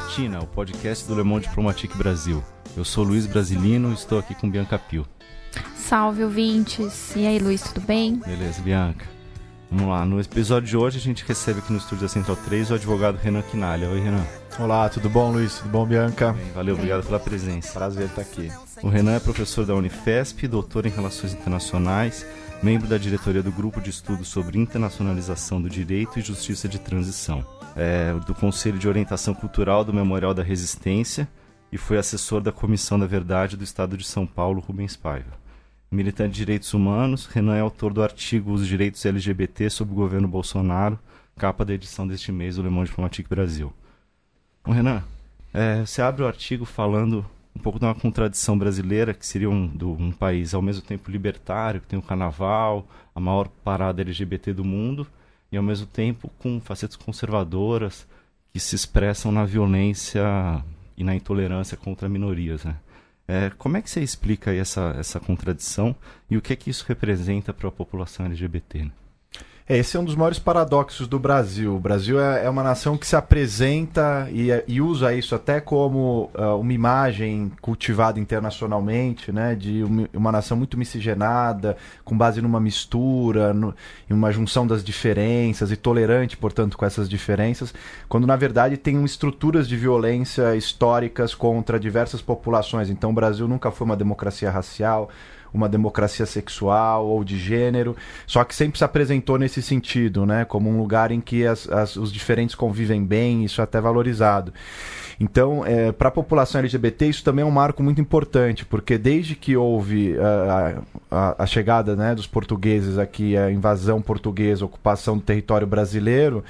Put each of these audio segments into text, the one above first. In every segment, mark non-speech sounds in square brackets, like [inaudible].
Guilhotina, o podcast do Le Monde Diplomatique Brasil. Eu sou Luiz Brasilino e estou aqui com Bianca Pio. Salve, ouvintes. E aí, Luiz, tudo bem? Beleza, Bianca. Vamos lá, no episódio de hoje a gente recebe aqui no estúdio da Central 3 o advogado Renan Quinalha. Oi, Renan. Olá, tudo bom, Luiz? Tudo bom, Bianca? Bem, valeu, obrigado pela presença. Prazer estar aqui. O Renan é professor da Unifesp, doutor em Relações Internacionais, membro da diretoria do Grupo de Estudos sobre Internacionalização do Direito e Justiça de Transição, é, do Conselho de Orientação Cultural do Memorial da Resistência e foi assessor da Comissão da Verdade do Estado de São Paulo, Rubens Paiva. Militante de direitos humanos, Renan é autor do artigo Os Direitos LGBT sob o Governo Bolsonaro, capa da edição deste mês do Le Monde Diplomatique Brasil. Bom, Renan, é, você abre o artigo falando um pouco de uma contradição brasileira, que seria um, do, um país ao mesmo tempo libertário, que tem o carnaval, a maior parada LGBT do mundo, e ao mesmo tempo com facetas conservadoras que se expressam na violência e na intolerância contra minorias. Né? É, como é que você explica essa, essa contradição e o que é que isso representa para a população LGBT? Né? É, esse é um dos maiores paradoxos do Brasil. O Brasil é, é uma nação que se apresenta e, e usa isso até como uh, uma imagem cultivada internacionalmente, né, de uma, uma, nação muito miscigenada, com base numa mistura, no, em uma junção das diferenças e tolerante, portanto, com essas diferenças, quando na verdade tem estruturas de violência históricas contra diversas populações. Então, o Brasil nunca foi uma democracia racial uma democracia sexual ou de gênero, só que sempre se apresentou nesse sentido, né, como um lugar em que as, as, os diferentes convivem bem, isso é até valorizado. Então, é, para a população LGBT, isso também é um marco muito importante, porque desde que houve a, a, a, chegada né, dos portugueses aqui, a invasão portuguesa, a ocupação do território brasileiro,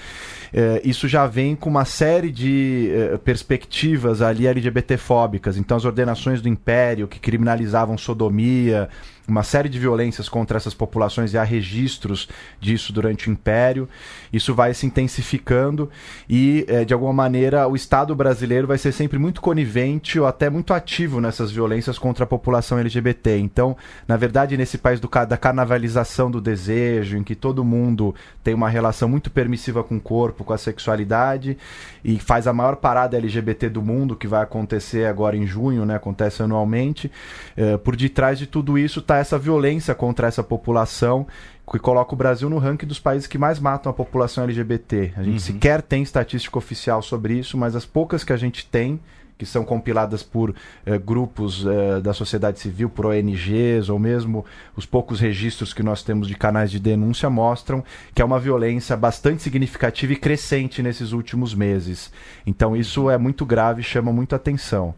é, isso já vem com uma série de é, perspectivas ali LGBTfóbicas. Então, as ordenações do Império, que criminalizavam sodomia, uma série de violências contra essas populações e há registros disso durante o Império. Isso vai se intensificando e, é, de alguma maneira, o Estado brasileiro vai ser sempre muito conivente ou até muito ativo nessas violências contra a população LGBT. Então, na verdade, nesse país do, da carnavalização do desejo, em que todo mundo tem uma relação muito permissiva com o corpo, com a sexualidade e faz a maior parada LGBT do mundo, que vai acontecer agora em junho, né? acontece anualmente, é, por detrás de tudo isso está essa violência contra essa população que coloca o Brasil no ranking dos países que mais matam a população LGBT. A gente uhum. sequer tem estatística oficial sobre isso, mas as poucas que a gente tem, que são compiladas por eh, grupos eh, da sociedade civil, por ONGs, ou mesmo os poucos registros que nós temos de canais de denúncia, mostram que é uma violência bastante significativa e crescente nesses últimos meses. Então isso é muito grave e chama muito atenção.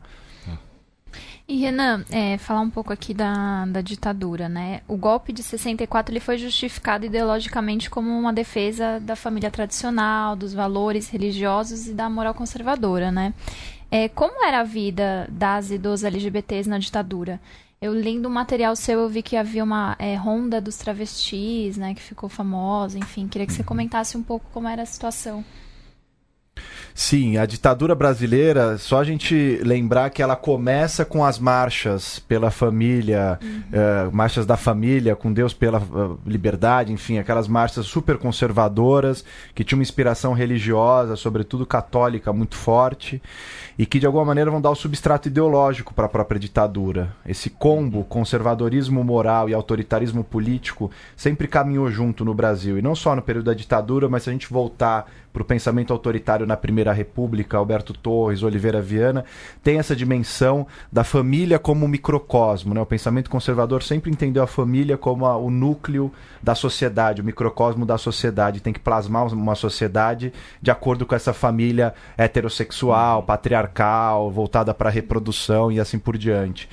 E Renan, é, falar um pouco aqui da, da ditadura, né? O golpe de 64 ele foi justificado ideologicamente como uma defesa da família tradicional, dos valores religiosos e da moral conservadora, né? É, como era a vida das e dos LGBTs na ditadura? Eu lendo um material seu, eu vi que havia uma é, ronda dos travestis, né? Que ficou famosa, enfim. Queria que você comentasse um pouco como era a situação. Sim, a ditadura brasileira, só a gente lembrar que ela começa com as marchas pela família, uhum. Eh, marchas da família, com Deus pela uh, liberdade, enfim, aquelas marchas super conservadoras, que tinham uma inspiração religiosa, sobretudo católica, muito forte, e que de alguma maneira vão dar o substrato ideológico para a própria ditadura. Esse combo, conservadorismo moral e autoritarismo político, sempre caminhou junto no Brasil, e não só no período da ditadura, mas se a gente voltar para o pensamento autoritário na Primeira República, Alberto Torres, Oliveira Viana, tem essa dimensão da família como microcosmo. Né? O pensamento conservador sempre entendeu a família como a, o núcleo da sociedade, o microcosmo da sociedade. Tem que plasmar uma sociedade de acordo com essa família heterossexual, patriarcal, voltada para a reprodução e assim por diante.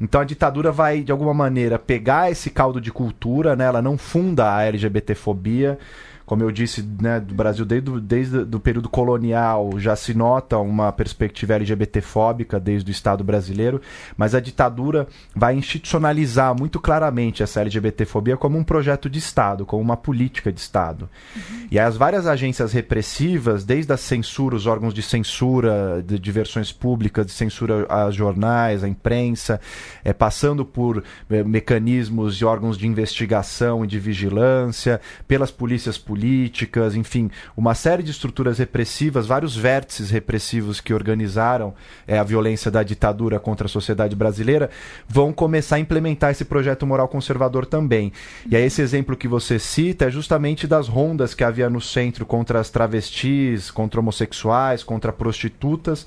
Então a ditadura vai, de alguma maneira, pegar esse caldo de cultura, né? ela não funda a LGBTfobia, como eu disse, né, do Brasil desde, desde o período colonial já se nota uma perspectiva LGBTfóbica desde o Estado brasileiro, mas a ditadura vai institucionalizar muito claramente essa LGBTfobia como um projeto de Estado, como uma política de Estado. Uhum. E as várias agências repressivas, desde a censura, os órgãos de censura de diversões públicas, de censura a jornais, a imprensa, é, passando por é, mecanismos e órgãos de investigação e de vigilância, pelas polícias políticas, enfim, uma série de estruturas repressivas, vários vértices repressivos que organizaram é, a violência da ditadura contra a sociedade brasileira, vão começar a implementar esse projeto moral conservador também. E aí esse exemplo que você cita é justamente das rondas que havia no centro contra as travestis, contra homossexuais, contra prostitutas,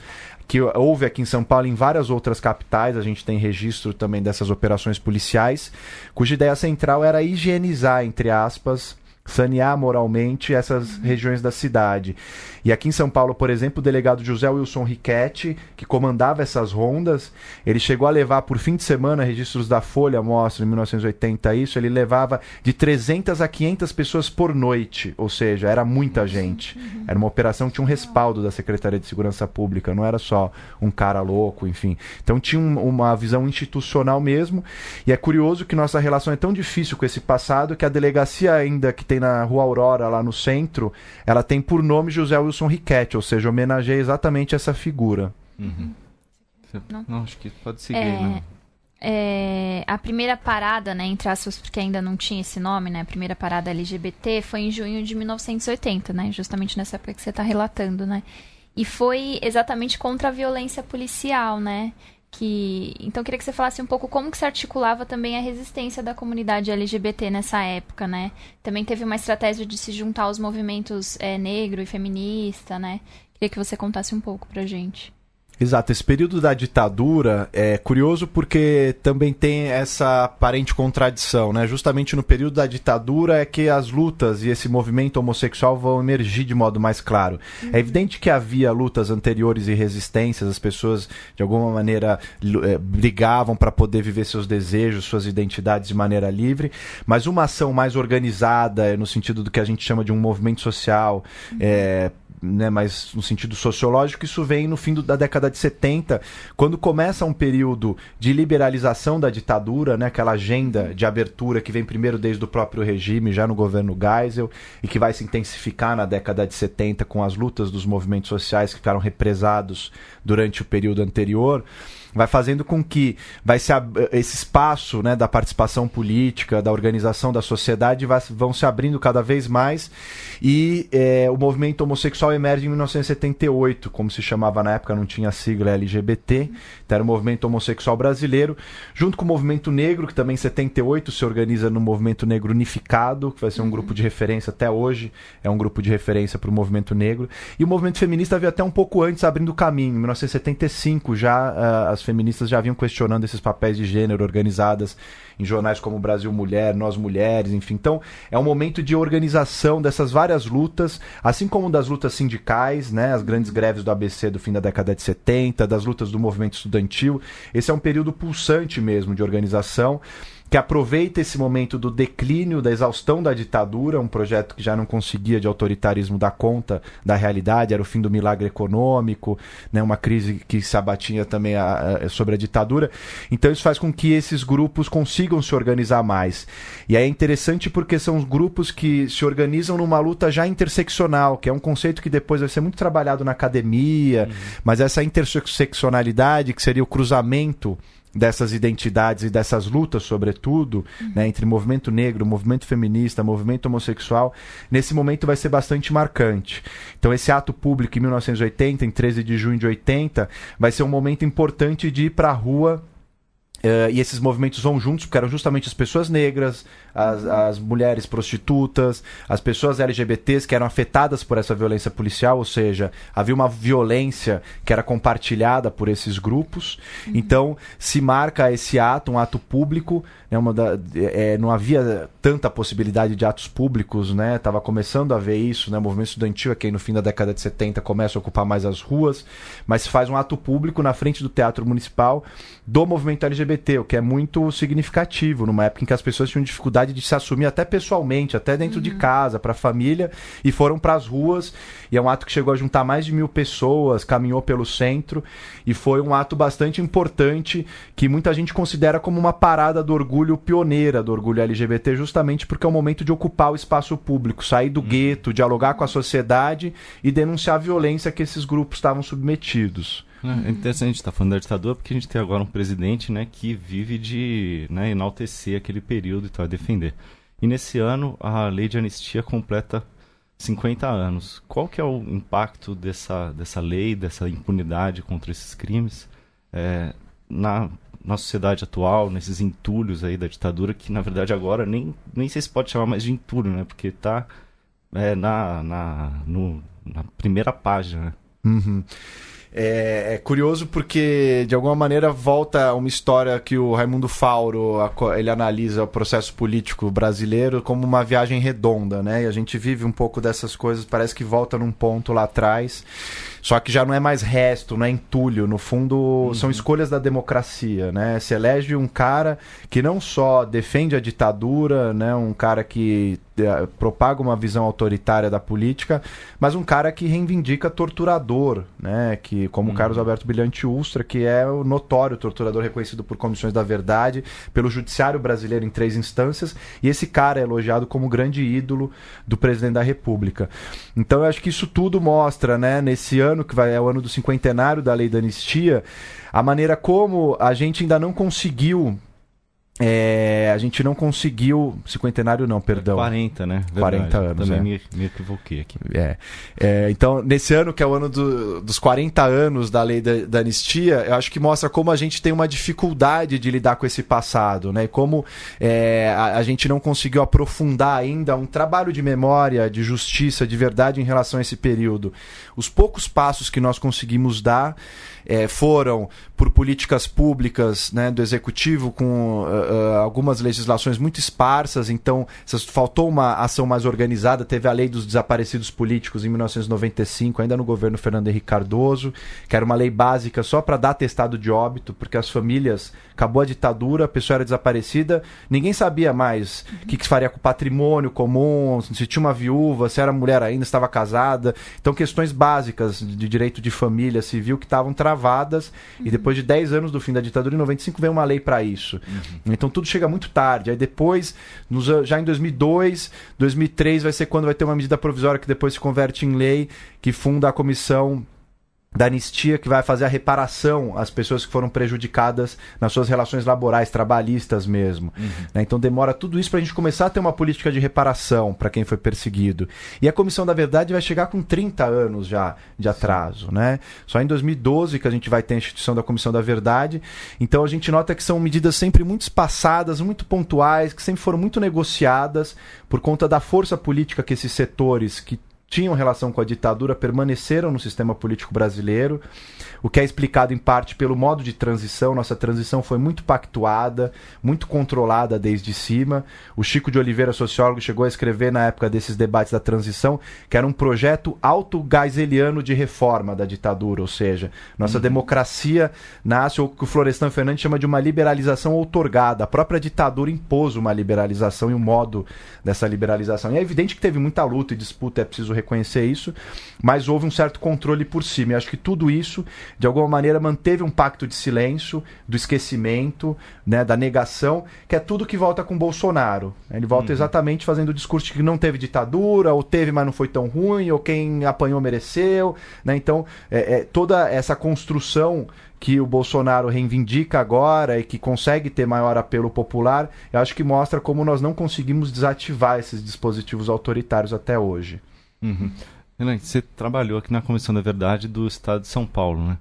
que houve aqui em São Paulo em várias outras capitais, a gente tem registro também dessas operações policiais, cuja ideia central era higienizar, entre aspas, sanear moralmente essas uhum. regiões da cidade. E aqui em São Paulo, por exemplo, o delegado José Wilson Riquetti, que comandava essas rondas, ele chegou a levar por fim de semana, registros da Folha mostram em 1980 isso, ele levava de 300 a 500 pessoas por noite, ou seja, era muita gente. Uhum. Era uma operação que tinha um respaldo da Secretaria de Segurança Pública, não era só um cara louco, enfim. Então tinha um, uma visão institucional mesmo, e é curioso que nossa relação é tão difícil com esse passado que a delegacia ainda que tem na Rua Aurora, lá no centro, ela tem por nome José Wilson Riquetti, ou seja, homenageia exatamente essa figura. Uhum. Não. não. acho que pode seguir, é... né? É, a primeira parada, né, entre aspas, porque ainda não tinha esse nome, né, a primeira parada LGBT foi em junho de 1980, né, justamente nessa época que você está relatando, né, e foi exatamente contra a violência policial, né, que então queria que você falasse um pouco como que se articulava também a resistência da comunidade LGBT nessa época, né? Também teve uma estratégia de se juntar aos movimentos é, negro e feminista, né? Queria que você contasse um pouco pra gente. Exato, esse período da ditadura é curioso porque também tem essa aparente contradição, né? Justamente no período da ditadura é que as lutas e esse movimento homossexual vão emergir de modo mais claro. Uhum. É evidente que havia lutas anteriores e resistências, as pessoas de alguma maneira é, brigavam para poder viver seus desejos, suas identidades de maneira livre, mas uma ação mais organizada, no sentido do que a gente chama de um movimento social, uhum. é, né, mas no sentido sociológico, isso vem no fim do, da década de 70, quando começa um período de liberalização da ditadura, né, aquela agenda de abertura que vem primeiro desde o próprio regime, já no governo Geisel, e que vai se intensificar na década de 70 com as lutas dos movimentos sociais que ficaram represados durante o período anterior vai fazendo com que vai se esse espaço né, da participação política, da organização da sociedade vai, vão se abrindo cada vez mais e é, o movimento homossexual emerge em 1978, como se chamava na época, não tinha sigla LGBT, então era o movimento homossexual brasileiro, junto com o movimento negro, que também em 78 se organiza no movimento negro unificado, que vai ser um uhum. grupo de referência até hoje, é um grupo de referência para o movimento negro, e o movimento feminista veio até um pouco antes abrindo caminho, em 1975 já uh, as as feministas já vinham questionando esses papéis de gênero organizadas em jornais como Brasil Mulher, Nós Mulheres, enfim. Então, é um momento de organização dessas várias lutas, assim como das lutas sindicais, né, as grandes greves do ABC do fim da década de 70, das lutas do movimento estudantil. Esse é um período pulsante mesmo de organização que aproveita esse momento do declínio, da exaustão da ditadura, um projeto que já não conseguia de autoritarismo dar conta da realidade, era o fim do milagre econômico, né, uma crise que se abatia também a, a, sobre a ditadura. Então isso faz com que esses grupos consigam se organizar mais. E é interessante porque são os grupos que se organizam numa luta já interseccional, que é um conceito que depois vai ser muito trabalhado na academia, uhum. mas essa interseccionalidade, que seria o cruzamento dessas identidades e dessas lutas, sobretudo, uhum. né, entre movimento negro, movimento feminista, movimento homossexual, nesse momento vai ser bastante marcante. Então, esse ato público em 1980, em 13 de junho de 80, vai ser um momento importante de ir para a rua Uh, e esses movimentos vão juntos, porque eram justamente as pessoas negras, as, as, mulheres prostitutas, as pessoas LGBTs que eram afetadas por essa violência policial, ou seja, havia uma violência que era compartilhada por esses grupos. Uhum. Então, se marca esse ato, um ato público, né, da, é, não havia tanta possibilidade de atos públicos, né? Tava começando a ver isso, né? O movimento estudantil aqui no fim da década de 70 começa a ocupar mais as ruas, mas se faz um ato público na frente do Teatro Municipal do movimento LGBT o que é muito significativo, numa época em que as pessoas tinham dificuldade de se assumir até pessoalmente, até dentro uhum. de casa, para a família, e foram para as ruas. E é um ato que chegou a juntar mais de mil pessoas, caminhou pelo centro, e foi um ato bastante importante que muita gente considera como uma parada do orgulho pioneira do orgulho LGBT, justamente porque é o momento de ocupar o espaço público, sair do uhum. gueto, dialogar com a sociedade e denunciar a violência que esses grupos estavam submetidos. É, é interessante a gente estar tá falando da ditadura porque a gente tem agora um presidente né, que vive de né, enaltecer aquele período e tal, defender. E nesse ano a lei de anistia completa 50 anos. Qual que é o impacto dessa, dessa lei, dessa impunidade contra esses crimes é, na, na sociedade atual, nesses entulhos aí da ditadura, que na verdade agora nem, nem sei se pode chamar mais de entulho, né? Porque está é, na, na, na primeira página. Né? Uhum. É, é, curioso porque, de alguma maneira, volta uma história que o Raimundo Fauro ele analisa o processo político brasileiro como uma viagem redonda, né? E a gente vive um pouco dessas coisas, parece que volta num ponto lá atrás. Só que já não é mais resto, não é entulho. No fundo, uhum. são escolhas da democracia, né? Se elege um cara que não só defende a ditadura, né? Um cara que eh, propaga uma visão autoritária da política, mas um cara que reivindica torturador, né? Que, como uhum. Carlos Alberto Brilhante Ustra, que é o notório torturador reconhecido por comissões da verdade, pelo judiciário brasileiro em três instâncias, e esse cara é elogiado como grande ídolo do presidente da República. Então eu acho que isso tudo mostra, né, nesse ano ano, que vai, é o ano do cinquentenário da lei da anistia, a maneira como a gente ainda não conseguiu é, a gente não conseguiu. Cinquentenário não, perdão. 40, né? Verdade. 40 anos. Também é. me, me, equivoquei aqui. É. é. então, nesse ano, que é o ano do, dos 40 anos da lei da, da, anistia, eu acho que mostra como a gente tem uma dificuldade de lidar com esse passado, né? Como é, a, a, gente não conseguiu aprofundar ainda um trabalho de memória, de justiça, de verdade em relação a esse período. Os poucos passos que nós conseguimos dar é, foram por políticas públicas né, do executivo com uh, algumas legislações muito esparsas, então faltou uma ação mais organizada. Teve a lei dos desaparecidos políticos em 1995, ainda no governo Fernando Henrique Cardoso, que era uma lei básica só para dar testado de óbito, porque as famílias acabou a ditadura, a pessoa era desaparecida, ninguém sabia mais o que, que faria com o patrimônio comum, se tinha uma viúva, se era mulher ainda, estava casada. Então, questões básicas de direito de família civil que estavam travadas uhum. e depois de 10 anos do fim da ditadura, em 95 veio uma lei para isso. Uhum. Então, tudo chega muito tarde. Aí depois, nos, já em 2002, 2003 vai ser quando vai ter uma medida provisória que depois se converte em lei, que funda a comissão da anistia que vai fazer a reparação às pessoas que foram prejudicadas nas suas relações laborais, trabalhistas mesmo. Uhum. Né? Então demora tudo isso para a gente começar a ter uma política de reparação para quem foi perseguido. E a Comissão da Verdade vai chegar com 30 anos já de atraso. Né? Só em 2012 que a gente vai ter a instituição da Comissão da Verdade. Então a gente nota que são medidas sempre muito espaçadas, muito pontuais, que sempre foram muito negociadas por conta da força política que esses setores que tinham relação com a ditadura permaneceram no sistema político brasileiro o que é explicado em parte pelo modo de transição. Nossa transição foi muito pactuada, muito controlada desde cima. O Chico de Oliveira, sociólogo, chegou a escrever na época desses debates da transição que era um projeto auto-geiseliano de reforma da ditadura, ou seja, nossa uhum. democracia nasce, ou que o Florestan Fernandes chama de uma liberalização outorgada. A própria ditadura impôs uma liberalização e um modo dessa liberalização. E é evidente que teve muita luta e disputa, é preciso reconhecer isso, mas houve um certo controle por cima. E acho que tudo isso de alguma maneira manteve um pacto de silêncio, do esquecimento, né, da negação, que é tudo que volta com Bolsonaro. Ele volta uhum. exatamente fazendo o discurso de que não teve ditadura, ou teve, mas não foi tão ruim, ou quem apanhou mereceu. Né? Então, é, é, toda essa construção que o Bolsonaro reivindica agora e que consegue ter maior apelo popular, eu acho que mostra como nós não conseguimos desativar esses dispositivos autoritários até hoje. Uhum. Você trabalhou aqui na Comissão da Verdade do Estado de São Paulo, né?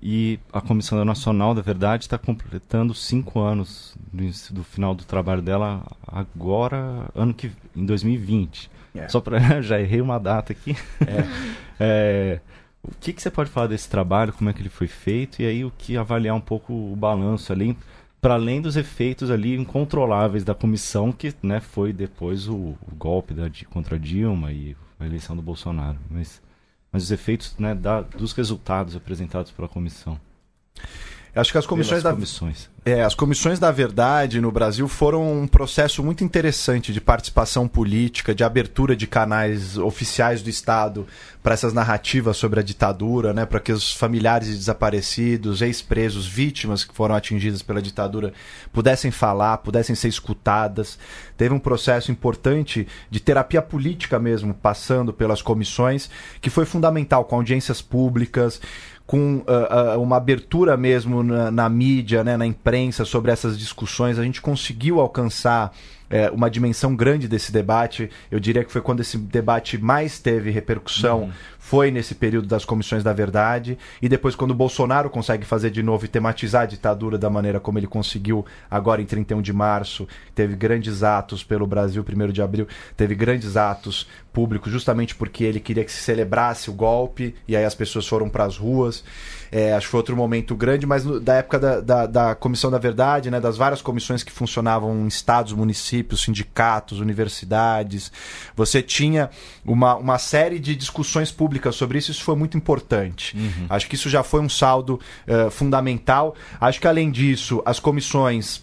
E a Comissão Nacional da Verdade está completando cinco anos do, do, final do trabalho dela agora, ano que em 2020. Yeah. É. Só para [laughs] já errei uma data aqui. É. [laughs] é, o que, que você pode falar desse trabalho, como é que ele foi feito e aí o que avaliar um pouco o balanço ali, para além dos efeitos ali incontroláveis da comissão que, né, foi depois o, o golpe da, contra Dilma e a eleição do Bolsonaro, mas, mas os efeitos né, da, dos resultados apresentados pela comissão. Acho que as comissões Pelas da comissões. É, as comissões da verdade no Brasil foram um processo muito interessante de participação política, de abertura de canais oficiais do Estado para essas narrativas sobre a ditadura, né, para que os familiares de desaparecidos, ex-presos, vítimas que foram atingidas pela ditadura pudessem falar, pudessem ser escutadas. Teve um processo importante de terapia política mesmo, passando pelas comissões, que foi fundamental, com audiências públicas, com uh, uh, uma abertura mesmo na, na, mídia, né, na imprensa sobre essas discussões, a gente conseguiu alcançar é, uma dimensão grande desse debate. Eu diria que foi quando esse debate mais teve repercussão, uhum. Foi nesse período das comissões da verdade. E depois, quando o Bolsonaro consegue fazer de novo e tematizar a ditadura da maneira como ele conseguiu agora em 31 de março, teve grandes atos pelo Brasil, 1 de abril, teve grandes atos públicos justamente porque ele queria que se celebrasse o golpe e aí as pessoas foram para as ruas. É, acho que foi outro momento grande, mas no, da época da, da, da, Comissão da Verdade, né, das várias comissões que funcionavam em estados, municípios, sindicatos, universidades, você tinha uma, uma série de discussões públicas sobre isso, isso foi muito importante. Uhum. Acho que isso já foi um saldo uh, fundamental. Acho que além disso, as comissões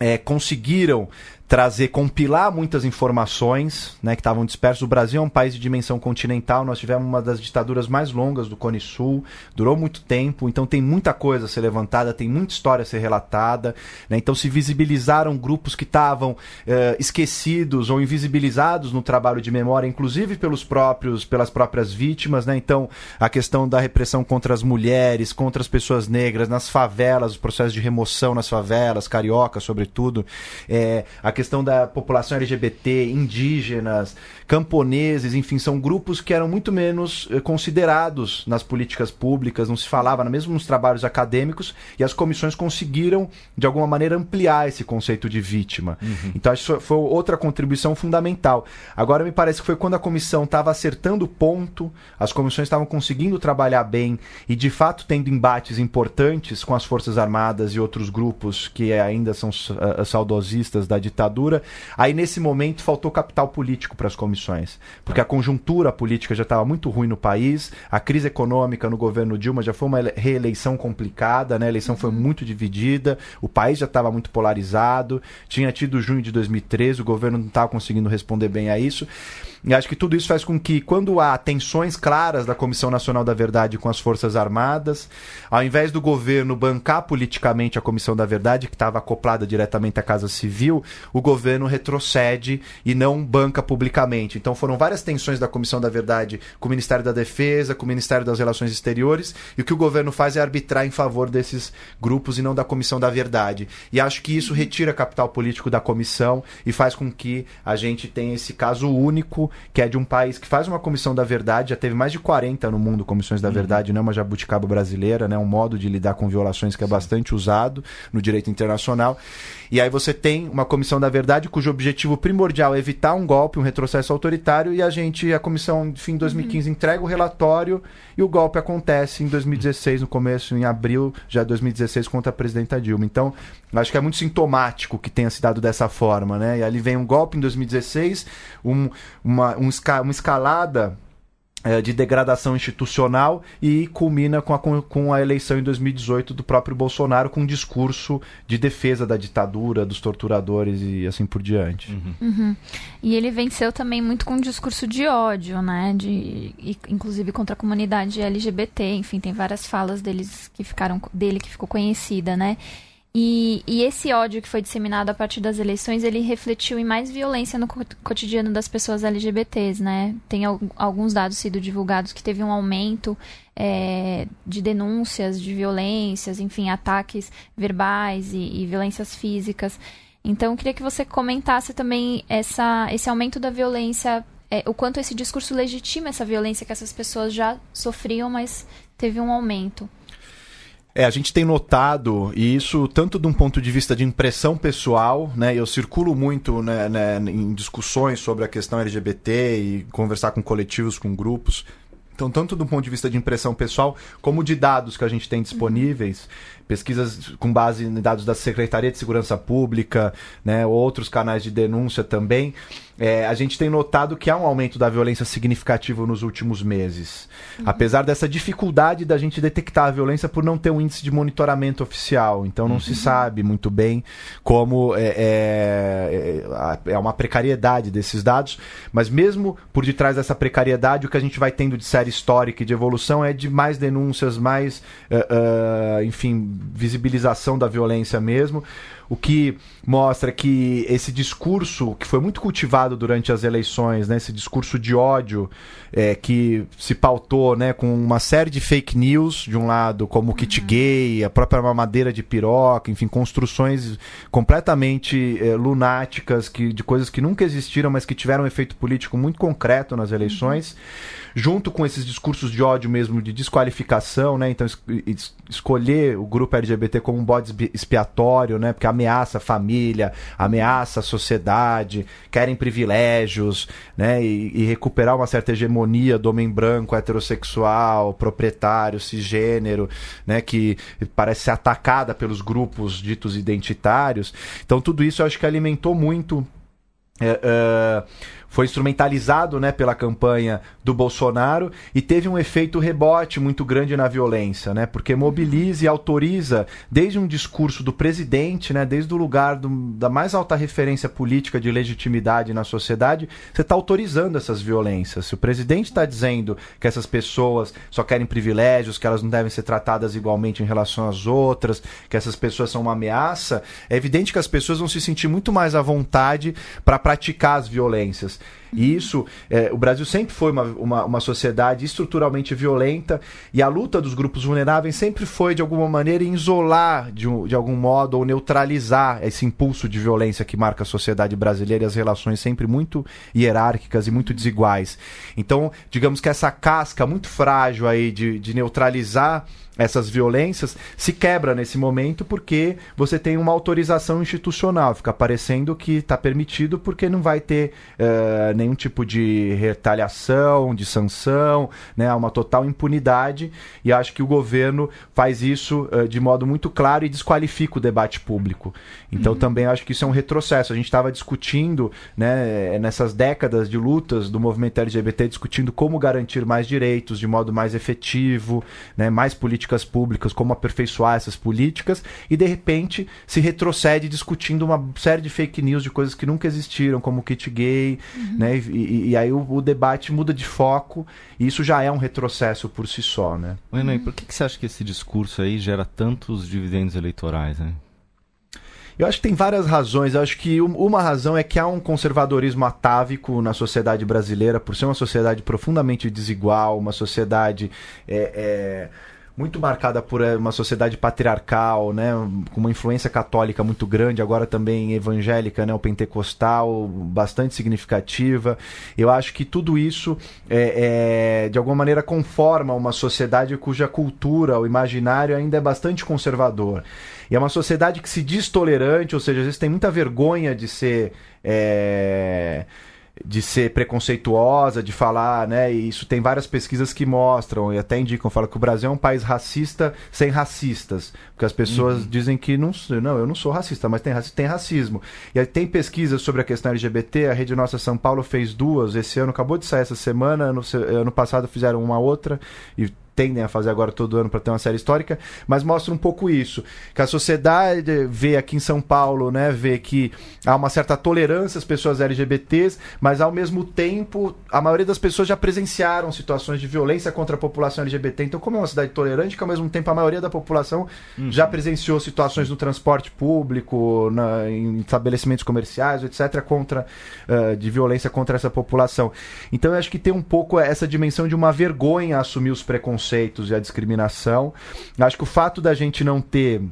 é, conseguiram trazer, compilar muitas informações né, que estavam dispersas. O Brasil é um país de dimensão continental, nós tivemos uma das ditaduras mais longas do Cone Sul, durou muito tempo, então tem muita coisa a ser levantada, tem muita história a ser relatada. Né, então se visibilizaram grupos que estavam eh, esquecidos ou invisibilizados no trabalho de memória, inclusive pelos próprios, pelas próprias vítimas. Né, então a questão da repressão contra as mulheres, contra as pessoas negras, nas favelas, os processos de remoção nas favelas, carioca, sobretudo. É, a questão da população LGBT, indígenas, camponeses, enfim, são grupos que eram muito menos eh, considerados nas políticas públicas, não se falava, mesmo nos trabalhos acadêmicos, e as comissões conseguiram, de alguma maneira, ampliar esse conceito de vítima. Uhum. Então, que foi outra contribuição fundamental. Agora, me parece que foi quando a comissão estava acertando o ponto, as comissões estavam conseguindo trabalhar bem e, de fato, tendo embates importantes com as Forças Armadas e outros grupos que ainda são uh, saudosistas da ditadura. Aí, nesse momento, faltou capital político para as comissões. Porque a conjuntura política já estava muito ruim no país, a crise econômica no governo Dilma já foi uma reeleição complicada, né? a eleição foi uhum. muito dividida, o país já estava muito polarizado, tinha tido junho de 2013, o governo não estava conseguindo responder bem a isso. E acho que tudo isso faz com que, quando há tensões claras da Comissão Nacional da Verdade com as Forças Armadas, ao invés do governo bancar politicamente a Comissão da Verdade, que estava acoplada diretamente à Casa Civil, o governo retrocede e não banca publicamente. Então foram várias tensões da Comissão da Verdade com o Ministério da Defesa, com o Ministério das Relações Exteriores, e o que o governo faz é arbitrar em favor desses grupos e não da Comissão da Verdade. E acho que isso retira capital político da comissão e faz com que a gente tenha esse caso único que é de um país que faz uma comissão da verdade, já teve mais de 40 no mundo comissões da uhum. verdade, não é uma jabuticaba brasileira, né? um modo de lidar com violações que é bastante usado no direito internacional. E aí você tem uma comissão da verdade cujo objetivo primordial é evitar um golpe, um retrocesso autoritário, e a gente, a comissão, enfim, em 2015 uhum. entrega o relatório e o golpe acontece em 2016, no começo, em abril, já 2016, contra a presidenta Dilma. Então, acho que é muito sintomático que tenha se dado dessa forma, né? E ali vem um golpe em 2016, um, uma, um, uma escalada é, de degradação institucional e culmina com a, com a eleição em 2018 do próprio Bolsonaro com um discurso de defesa da ditadura, dos torturadores e assim por diante. Uhum. Uhum. E ele venceu também muito com um discurso de ódio, né? De, inclusive contra a comunidade LGBT, enfim, tem várias falas deles que ficaram dele que ficou conhecida, né? E, e, esse ódio que foi disseminado a partir das eleições, ele refletiu em mais violência no cotidiano das pessoas LGBTs, né? Tem alguns dados sido divulgados que teve um aumento é, de denúncias de violências, enfim, ataques verbais e, e violências físicas. Então, eu queria que você comentasse também essa, esse aumento da violência, é, o quanto esse discurso legitima essa violência que essas pessoas já sofriam, mas teve um aumento. É, a gente tem notado, e isso tanto de um ponto de vista de impressão pessoal, né? Eu circulo muito né, né, em discussões sobre a questão LGBT e conversar com coletivos, com grupos. Então, tanto do ponto de vista de impressão pessoal, como de dados que a gente tem disponíveis, pesquisas com base em dados da Secretaria de Segurança Pública, né, outros canais de denúncia também, é, a gente tem notado que há um aumento da violência significativo nos últimos meses. Uhum. Apesar dessa dificuldade da gente detectar a violência por não ter um índice de monitoramento oficial. Então não uhum. se sabe muito bem como é, é, é, é uma precariedade desses dados, mas mesmo por detrás dessa precariedade, o que a gente vai tendo de série histórica e de evolução é de mais denúncias, mais, uh, uh, enfim, visibilização da violência mesmo o que mostra que esse discurso que foi muito cultivado durante as eleições, né, esse discurso de ódio é, que se pautou né, com uma série de fake news, de um lado, como o kit uhum. gay, a própria mamadeira de piroca, enfim, construções completamente é, lunáticas que, de coisas que nunca existiram, mas que tiveram um efeito político muito concreto nas eleições. Uhum junto com esses discursos de ódio mesmo, de desqualificação, né? Então, es es escolher o grupo LGBT como um bode expiatório, né? Porque ameaça a família, ameaça a sociedade, querem privilégios, né? E, e recuperar uma certa hegemonia do homem branco, heterossexual, proprietário, cisgênero, né? Que parece ser atacada pelos grupos ditos identitários. Então, tudo isso eu acho que alimentou muito. É, é, foi instrumentalizado né, pela campanha do Bolsonaro e teve um efeito rebote muito grande na violência, né? Porque mobiliza e autoriza, desde um discurso do presidente, né, desde o lugar do, da mais alta referência política de legitimidade na sociedade, você está autorizando essas violências. Se o presidente está dizendo que essas pessoas só querem privilégios, que elas não devem ser tratadas igualmente em relação às outras, que essas pessoas são uma ameaça, é evidente que as pessoas vão se sentir muito mais à vontade para praticar as violências. E isso, é, o Brasil sempre foi uma, uma, uma, sociedade estruturalmente violenta e a luta dos grupos vulneráveis sempre foi, de alguma maneira, isolar de, um, de algum modo ou neutralizar esse impulso de violência que marca a sociedade brasileira e as relações sempre muito hierárquicas e muito desiguais. Então, digamos que essa casca muito frágil aí de, de neutralizar essas violências se quebra nesse momento porque você tem uma autorização institucional. Fica parecendo que está permitido porque não vai ter uh, nenhum tipo de retaliação, de sanção, né? Uma total impunidade e acho que o governo faz isso uh, de modo muito claro e desqualifica o debate público. Então uhum. também acho que isso é um retrocesso. A gente estava discutindo, né, nessas décadas de lutas do movimento LGBT, discutindo como garantir mais direitos de modo mais efetivo, né, mais políticas públicas, como aperfeiçoar essas políticas, e de repente se retrocede discutindo uma série de fake news de coisas que nunca existiram, como o kit gay, uhum. né, e, e, aí o, o, debate muda de foco, e isso já é um retrocesso por si só, né. Bueno, e por que, que você acha que esse discurso aí gera tantos dividendos eleitorais, né? Eu acho que tem várias razões. Eu acho que uma razão é que há um conservadorismo atávico na sociedade brasileira, por ser uma sociedade profundamente desigual, uma sociedade. É, é muito marcada por é, uma sociedade patriarcal, né, com uma influência católica muito grande, agora também evangélica, né, o pentecostal, bastante significativa. Eu acho que tudo isso, é, é, de alguma maneira, conforma uma sociedade cuja cultura, o imaginário ainda é bastante conservador. E é uma sociedade que se diz tolerante, ou seja, às vezes tem muita vergonha de ser. É, de ser preconceituosa, de falar, né? E isso tem várias pesquisas que mostram e até indicam, falam que o Brasil é um país racista sem racistas, porque as pessoas uhum. dizem que não, não, eu não sou racista, mas tem, tem racismo. E aí tem pesquisas sobre a questão LGBT, a Rede Nossa São Paulo fez duas, esse ano acabou de sair essa semana, no, ano passado fizeram uma outra e tendem a fazer agora todo ano para ter uma série histórica, mas mostra um pouco isso, que a sociedade vê aqui em São Paulo, né, vê que há uma certa tolerância às pessoas LGBTs, mas ao mesmo tempo a maioria das pessoas já presenciaram situações de violência contra a população LGBT. Então, como é uma cidade tolerante, que ao mesmo tempo a maioria da população uhum. já presenciou situações no transporte público, na, em estabelecimentos comerciais, etc, contra uh, de violência contra essa população. Então, eu acho que tem um pouco essa dimensão de uma vergonha assumir os preconceitos preconceitos e a discriminação. Acho que o fato da gente não ter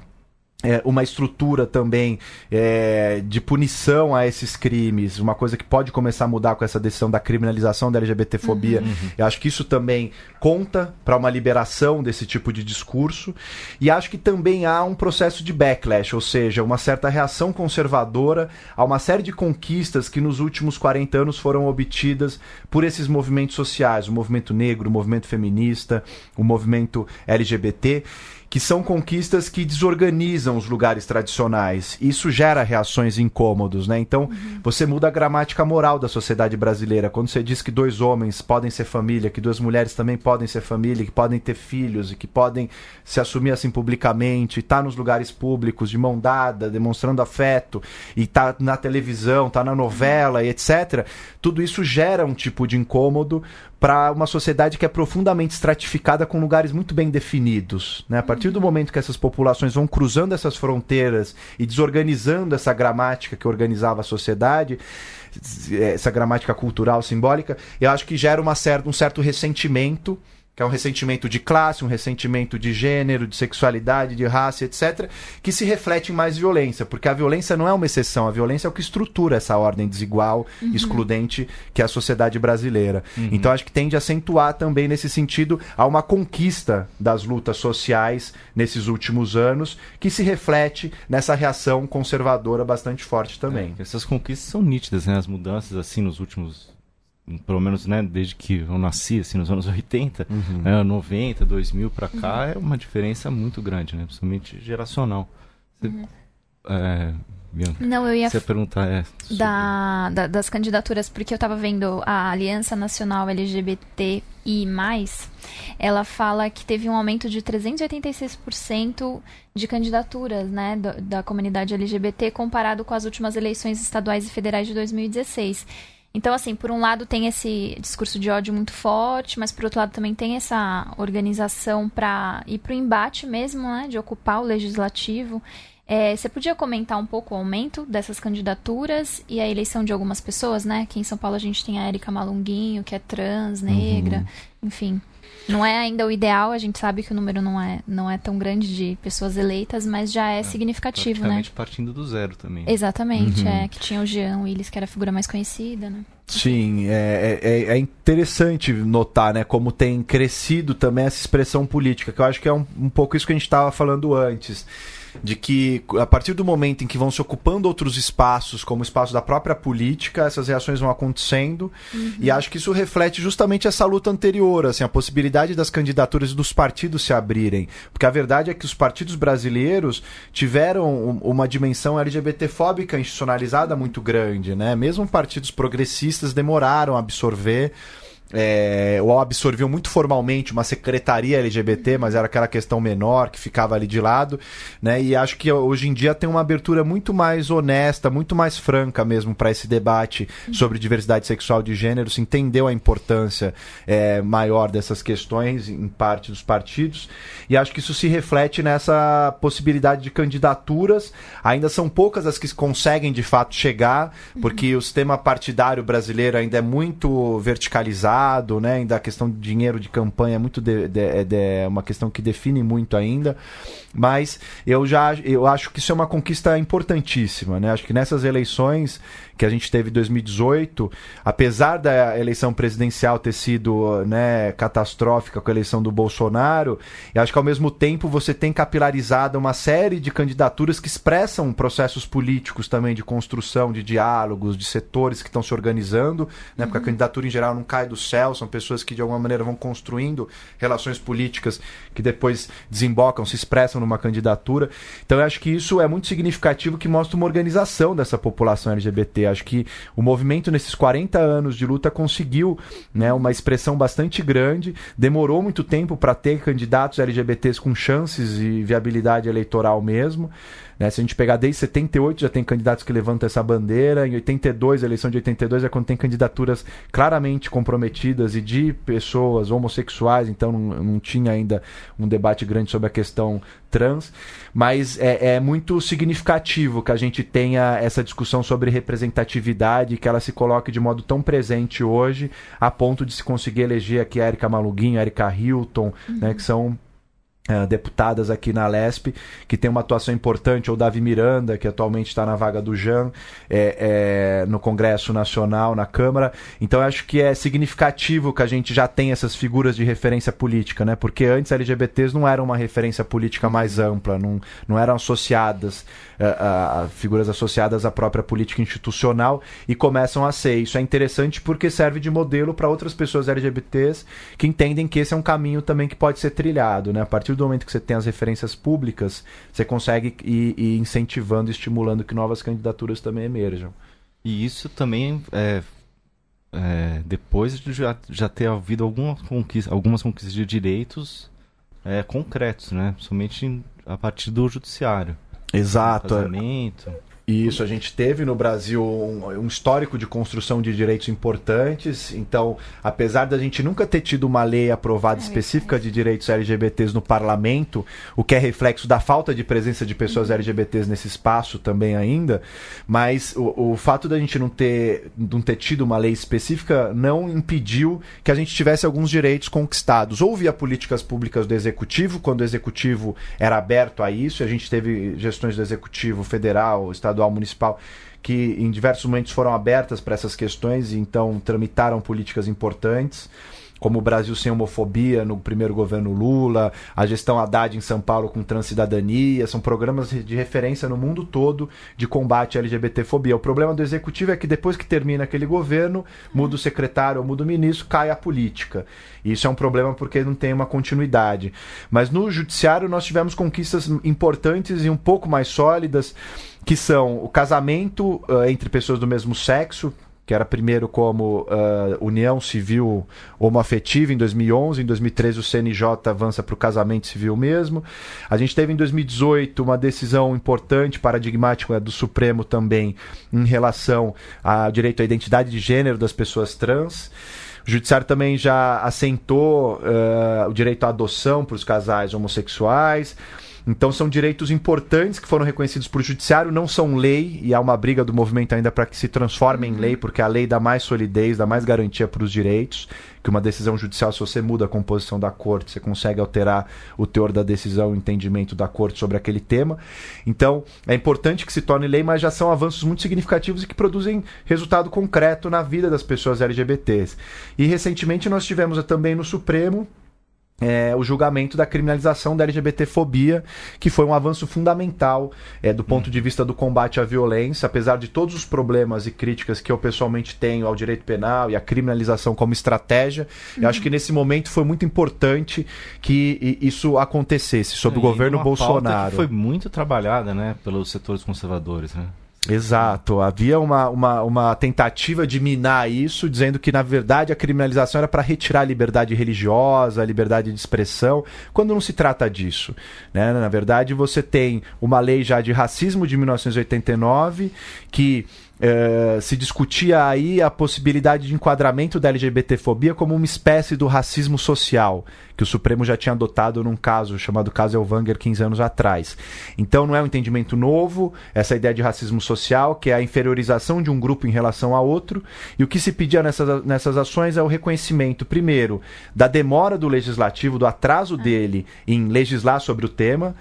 é, uma estrutura também é, de punição a esses crimes, uma coisa que pode começar a mudar com essa decisão da criminalização da LGBTfobia. Uhum. Eu acho que isso também conta para uma liberação desse tipo de discurso. E acho que também há um processo de backlash, ou seja, uma certa reação conservadora a uma série de conquistas que nos últimos 40 anos foram obtidas por esses movimentos sociais, o movimento negro, o movimento feminista, o movimento LGBT que são conquistas que desorganizam os lugares tradicionais. Isso gera reações incômodos, né? Então, uhum. você muda a gramática moral da sociedade brasileira. Quando você diz que dois homens podem ser família, que duas mulheres também podem ser família, que podem ter filhos e que podem se assumir assim publicamente, estar tá nos lugares públicos de mão dada, demonstrando afeto, e tá na televisão, tá na novela e etc. Tudo isso gera um tipo de incômodo para uma sociedade que é profundamente estratificada com lugares muito bem definidos. Né? A partir do momento que essas populações vão cruzando essas fronteiras e desorganizando essa gramática que organizava a sociedade, essa gramática cultural simbólica, eu acho que gera uma certa, um certo ressentimento que é um ressentimento de classe, um ressentimento de gênero, de sexualidade, de raça, etc., que se reflete em mais violência, porque a violência não é uma exceção, a violência é o que estrutura essa ordem desigual, uhum. excludente que é a sociedade brasileira. Uhum. Então acho que tende a acentuar também nesse sentido a uma conquista das lutas sociais nesses últimos anos, que se reflete nessa reação conservadora bastante forte também. É, essas conquistas são nítidas, né? As mudanças assim nos últimos pelo menos né, desde que eu nasci, assim, nos anos [laughs] 80, uhum. né, 90, 2000 para cá, uhum. é uma diferença muito grande, né, principalmente geracional. Você, uhum. é, Não, eu ia você perguntar é, sobre... da, da, das candidaturas, porque eu estava vendo a Aliança Nacional LGBT e mais, ela fala que teve um aumento de 386% de candidaturas né, da, da comunidade LGBT comparado com as últimas eleições estaduais e federais de 2016. Então, assim, por um lado tem esse discurso de ódio muito forte, mas por outro lado também tem essa organização para ir para o embate mesmo, né, de ocupar o legislativo. É, você podia comentar um pouco o aumento dessas candidaturas e a eleição de algumas pessoas, né? Aqui em São Paulo a gente tem a Erika Malunguinho, que é trans, negra, uhum. enfim. Não é ainda o ideal, a gente sabe que o número não é, não é tão grande de pessoas eleitas, mas já é, é significativo, né? partindo do zero também. Exatamente, uhum. é. Que tinha o Jean Willis, que era a figura mais conhecida, né? Sim, é, é, é, interessante notar né, como tem crescido também essa expressão política, que eu acho que é um, um pouco isso que a gente estava falando antes de que a partir do momento em que vão se ocupando outros espaços, como o espaço da própria política, essas reações vão acontecendo. Uhum. E acho que isso reflete justamente essa luta anterior, assim, a possibilidade das candidaturas dos partidos se abrirem. Porque a verdade é que os partidos brasileiros tiveram uma dimensão LGBTfóbica institucionalizada muito grande, né? Mesmo partidos progressistas demoraram a absorver é, ou absorviam muito formalmente uma secretaria LGBT, mas era aquela questão menor que ficava ali de lado, né? E acho que hoje em dia tem uma abertura muito mais honesta, muito mais franca mesmo para esse debate sobre diversidade sexual de gênero, se entendeu a importância é, maior dessas questões em parte dos partidos, e acho que isso se reflete nessa possibilidade de candidaturas. Ainda são poucas as que conseguem de fato chegar, porque o sistema partidário brasileiro ainda é muito verticalizado né? Ainda a questão de dinheiro de campanha é muito de, de, é de, é uma questão que define muito ainda. Mas eu já eu acho que isso é uma conquista importantíssima, né? Acho que nessas eleições que a gente teve em 2018, apesar da eleição presidencial ter sido né, catastrófica com a eleição do Bolsonaro, eu acho que ao mesmo tempo você tem capilarizado uma série de candidaturas que expressam processos políticos também de construção, de diálogos, de setores que estão se organizando, né? Porque a uhum. candidatura em geral não cai do céu, são pessoas que de alguma maneira vão construindo relações políticas que depois desembocam, se expressam numa candidatura. Então eu acho que isso é muito significativo que mostra uma organização dessa população LGBT. Acho que o movimento nesses 40 anos de luta conseguiu né, uma expressão bastante grande, demorou muito tempo para ter candidatos LGBTs com chances e viabilidade eleitoral mesmo. Né? Se a gente pegar desde 78, já tem candidatos que levantam essa bandeira. Em 82, a eleição de 82 é quando tem candidaturas claramente comprometidas e de pessoas homossexuais, então não, não tinha ainda um debate grande sobre a questão trans. Mas é, é muito significativo que a gente tenha essa discussão sobre representatividade, que ela se coloque de modo tão presente hoje, a ponto de se conseguir eleger aqui a Erika Maluguinho, a Erika Hilton, né, uhum. né, que são deputadas aqui na Lesp, que tem uma atuação importante, ou Davi Miranda, que atualmente está na vaga do Jean, é, é, no Congresso Nacional, na Câmara. Então eu acho que é significativo que a gente já tenha essas figuras de referência política, né? Porque antes LGBTs não eram uma referência política mais ampla, não, não eram associadas, uh, uh, figuras associadas à própria política institucional e começam a ser. Isso é interessante porque serve de modelo para outras pessoas LGBTs que entendem que esse é um caminho também que pode ser trilhado, né? A partir do momento que você tem as referências públicas, você consegue ir, ir incentivando, estimulando que novas candidaturas também emerjam. E isso também é, é, depois de já, já ter havido alguma conquista, algumas conquistas de direitos é, concretos, né? Somente a partir do judiciário. Exato. Casamento. Isso, a gente teve no Brasil um, um, histórico de construção de direitos importantes. Então, apesar da gente nunca ter tido uma lei aprovada é específica de direitos LGBTs no parlamento, o que é reflexo da falta de presença de pessoas uhum. LGBTs nesse espaço também ainda, mas o, o fato da gente não ter, não ter tido uma lei específica não impediu que a gente tivesse alguns direitos conquistados. Ou via políticas públicas do executivo, quando o executivo era aberto a isso, a gente teve gestões do executivo federal, estadual estadual, municipal, que em diversos momentos foram abertas para essas questões e então tramitaram políticas importantes como o Brasil sem homofobia no primeiro governo Lula, a gestão Haddad em São Paulo com transcidadania, são programas de referência no mundo todo de combate à LGBTfobia. O problema do executivo é que depois que termina aquele governo, muda o secretário ou muda o ministro, cai a política. E isso é um problema porque não tem uma continuidade. Mas no judiciário nós tivemos conquistas importantes e um pouco mais sólidas que são o casamento uh, entre pessoas do mesmo sexo, que era primeiro como uh, união civil homoafetiva em 2011, em 2013 o CNJ avança para o casamento civil mesmo. A gente teve em 2018 uma decisão importante, paradigmática do Supremo também, em relação ao direito à identidade de gênero das pessoas trans. O judiciário também já assentou uh, o direito à adoção para os casais homossexuais. Então são direitos importantes que foram reconhecidos por judiciário, não são lei, e há uma briga do movimento ainda para que se transforme em lei, uhum. porque a lei dá mais solidez, dá mais garantia para os direitos, que uma decisão judicial, se você muda a composição da corte, você consegue alterar o teor da decisão, o entendimento da corte sobre aquele tema. Então, é importante que se torne lei, mas já são avanços muito significativos e que produzem resultado concreto na vida das pessoas LGBTs. E recentemente nós tivemos também no Supremo é, o julgamento da criminalização da LGBTfobia, que foi um avanço fundamental é, do ponto de vista do combate à violência, apesar de todos os problemas e críticas que eu pessoalmente tenho ao direito penal e à criminalização como estratégia. Uhum. Eu acho que nesse momento foi muito importante que isso acontecesse sob o governo Bolsonaro. foi muito trabalhada, né, pelos setores conservadores, né? Exato. Havia uma, uma, uma tentativa de minar isso, dizendo que, na verdade, a criminalização era para retirar a liberdade religiosa, a liberdade de expressão, quando não se trata disso. Né? Na verdade, você tem uma lei já de racismo de 1989 que é, se discutia aí a possibilidade de enquadramento da LGBTfobia como uma espécie do racismo social, que o Supremo já tinha adotado num caso chamado caso Elvanger 15 anos atrás. Então não é um entendimento novo, essa ideia de racismo social, que é a inferiorização de um grupo em relação a outro, e o que se pedia nessas, nessas ações é o reconhecimento, primeiro, da demora do legislativo, do atraso dele em legislar sobre o tema,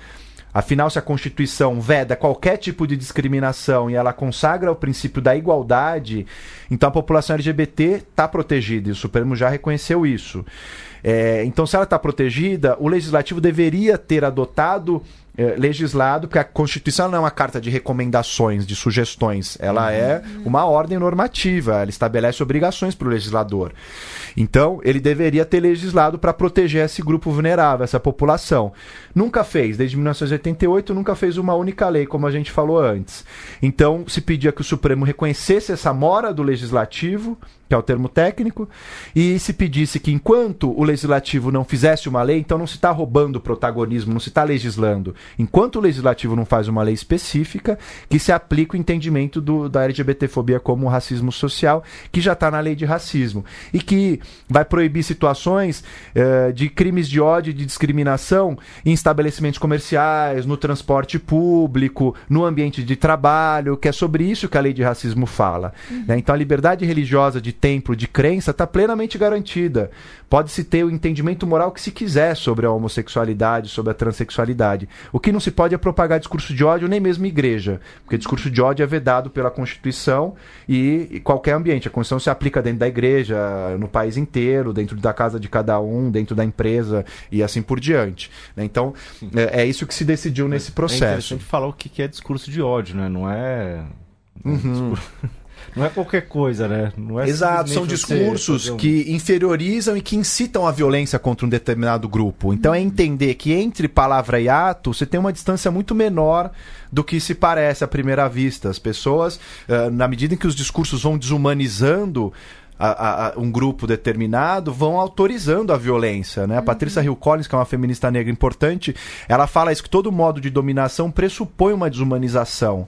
Afinal, se a Constituição veda qualquer tipo de discriminação e ela consagra o princípio da igualdade, então a população LGBT está protegida e o Supremo já reconheceu isso. É, então, se ela está protegida, o legislativo deveria ter adotado é, legislado, porque a Constituição não é uma carta de recomendações, de sugestões, ela uhum. é uma ordem normativa, ela estabelece obrigações para o legislador. Então, ele deveria ter legislado para proteger esse grupo vulnerável, essa população. Nunca fez, desde 1988, nunca fez uma única lei, como a gente falou antes. Então, se pedia que o Supremo reconhecesse essa mora do legislativo, que é o termo técnico, e se pedisse que enquanto o legislativo não fizesse uma lei, então não se está roubando protagonismo, não se está legislando. enquanto o legislativo não faz uma lei específica que se aplique o entendimento do, da LGBTfobia como racismo social, que já está na lei de racismo, e que vai proibir situações uh, de crimes de ódio e de discriminação em estabelecimentos comerciais, no transporte público, no ambiente de trabalho, que é sobre isso que a lei de racismo fala. Uhum. Né? Então a liberdade religiosa de templo, de crença, está plenamente garantida. Pode-se ter o entendimento moral que se quiser sobre a homossexualidade, sobre a transexualidade. O que não se pode é propagar discurso de ódio, nem mesmo igreja, porque discurso de ódio é vedado pela Constituição e, e qualquer ambiente. A Constituição se aplica dentro da igreja, no país inteiro, dentro da casa de cada um, dentro da empresa e assim por diante. Né? Então, é, é, isso que se decidiu nesse processo. É interessante falar o que é discurso de ódio, né? Não é. Uhum. [laughs] Não é qualquer coisa, né? Não é Exato, são discursos um... que inferiorizam e que incitam a violência contra um determinado grupo. Então é entender que entre palavra e ato você tem uma distância muito menor do que se parece à primeira vista. As pessoas, uh, na medida em que os discursos vão desumanizando. A, a, um grupo determinado vão autorizando a violência, né? A uhum. Patrícia Hill Collins, que é uma feminista negra importante, ela fala isso que todo modo de dominação pressupõe uma desumanização.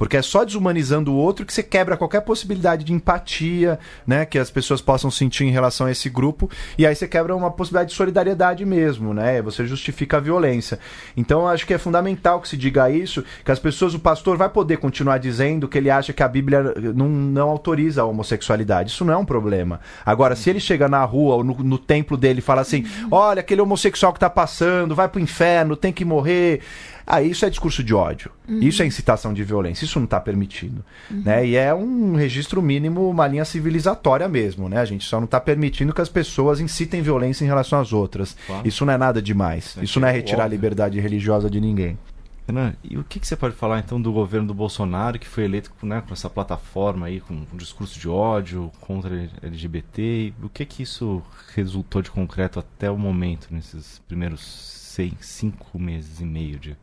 Porque é só desumanizando o outro que você quebra qualquer possibilidade de empatia, né? Que as pessoas possam sentir em relação a esse grupo. E aí você quebra uma possibilidade de solidariedade mesmo, né? Você justifica a violência. Então eu acho que é fundamental que se diga isso, que as pessoas, o pastor vai poder continuar dizendo que ele acha que a Bíblia não, não autoriza a homossexualidade. Isso não é um problema. Agora, se ele chega na rua ou no, no templo dele e fala assim: olha, aquele homossexual que tá passando, vai pro inferno, tem que morrer. Ah, isso é discurso de ódio. Uhum. Isso é incitação de violência. Isso não está permitido. Uhum. Né? E é um registro mínimo, uma linha civilizatória mesmo. Né? A gente só não está permitindo que as pessoas incitem violência em relação às outras. Claro. Isso não é nada demais. É isso não é retirar óbvio. a liberdade religiosa de ninguém. Renan, e o que, que, você pode falar então do governo do Bolsonaro, que foi eleito né, com essa plataforma aí, com um discurso de ódio contra LGBT? E o que que isso resultou de concreto até o momento, nesses primeiros seis, cinco meses e meio de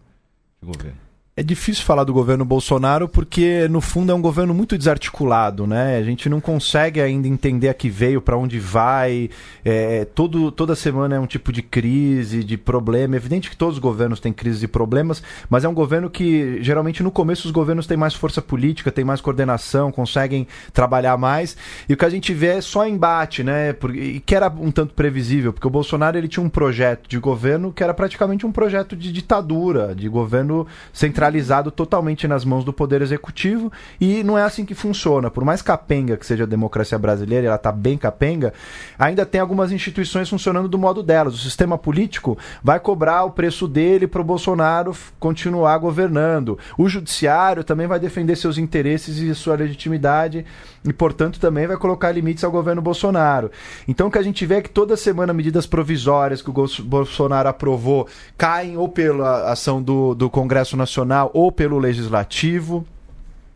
governo? É difícil falar do governo Bolsonaro porque, no fundo, é um governo muito desarticulado, né? A gente não consegue ainda entender a que veio, para onde vai. É, todo, toda semana é um tipo de crise, de problema. É evidente que todos os governos têm crises e problemas, mas é um governo que, geralmente, no começo, os governos têm mais força política, têm mais coordenação, conseguem trabalhar mais. E o que a gente vê é só embate, né? E que era um tanto previsível, porque o Bolsonaro ele tinha um projeto de governo que era praticamente um projeto de ditadura, de governo central centralizado totalmente nas mãos do Poder Executivo e não é assim que funciona. Por mais capenga que seja a democracia brasileira, ela está bem capenga, ainda tem algumas instituições funcionando do modo delas. O sistema político vai cobrar o preço dele para o Bolsonaro continuar governando. O judiciário também vai defender seus interesses e sua legitimidade e, portanto, também vai colocar limites ao governo Bolsonaro. Então, o que a gente vê é que toda semana medidas provisórias que o Bolsonaro aprovou caem ou pela ação do, do Congresso Nacional ou pelo Legislativo.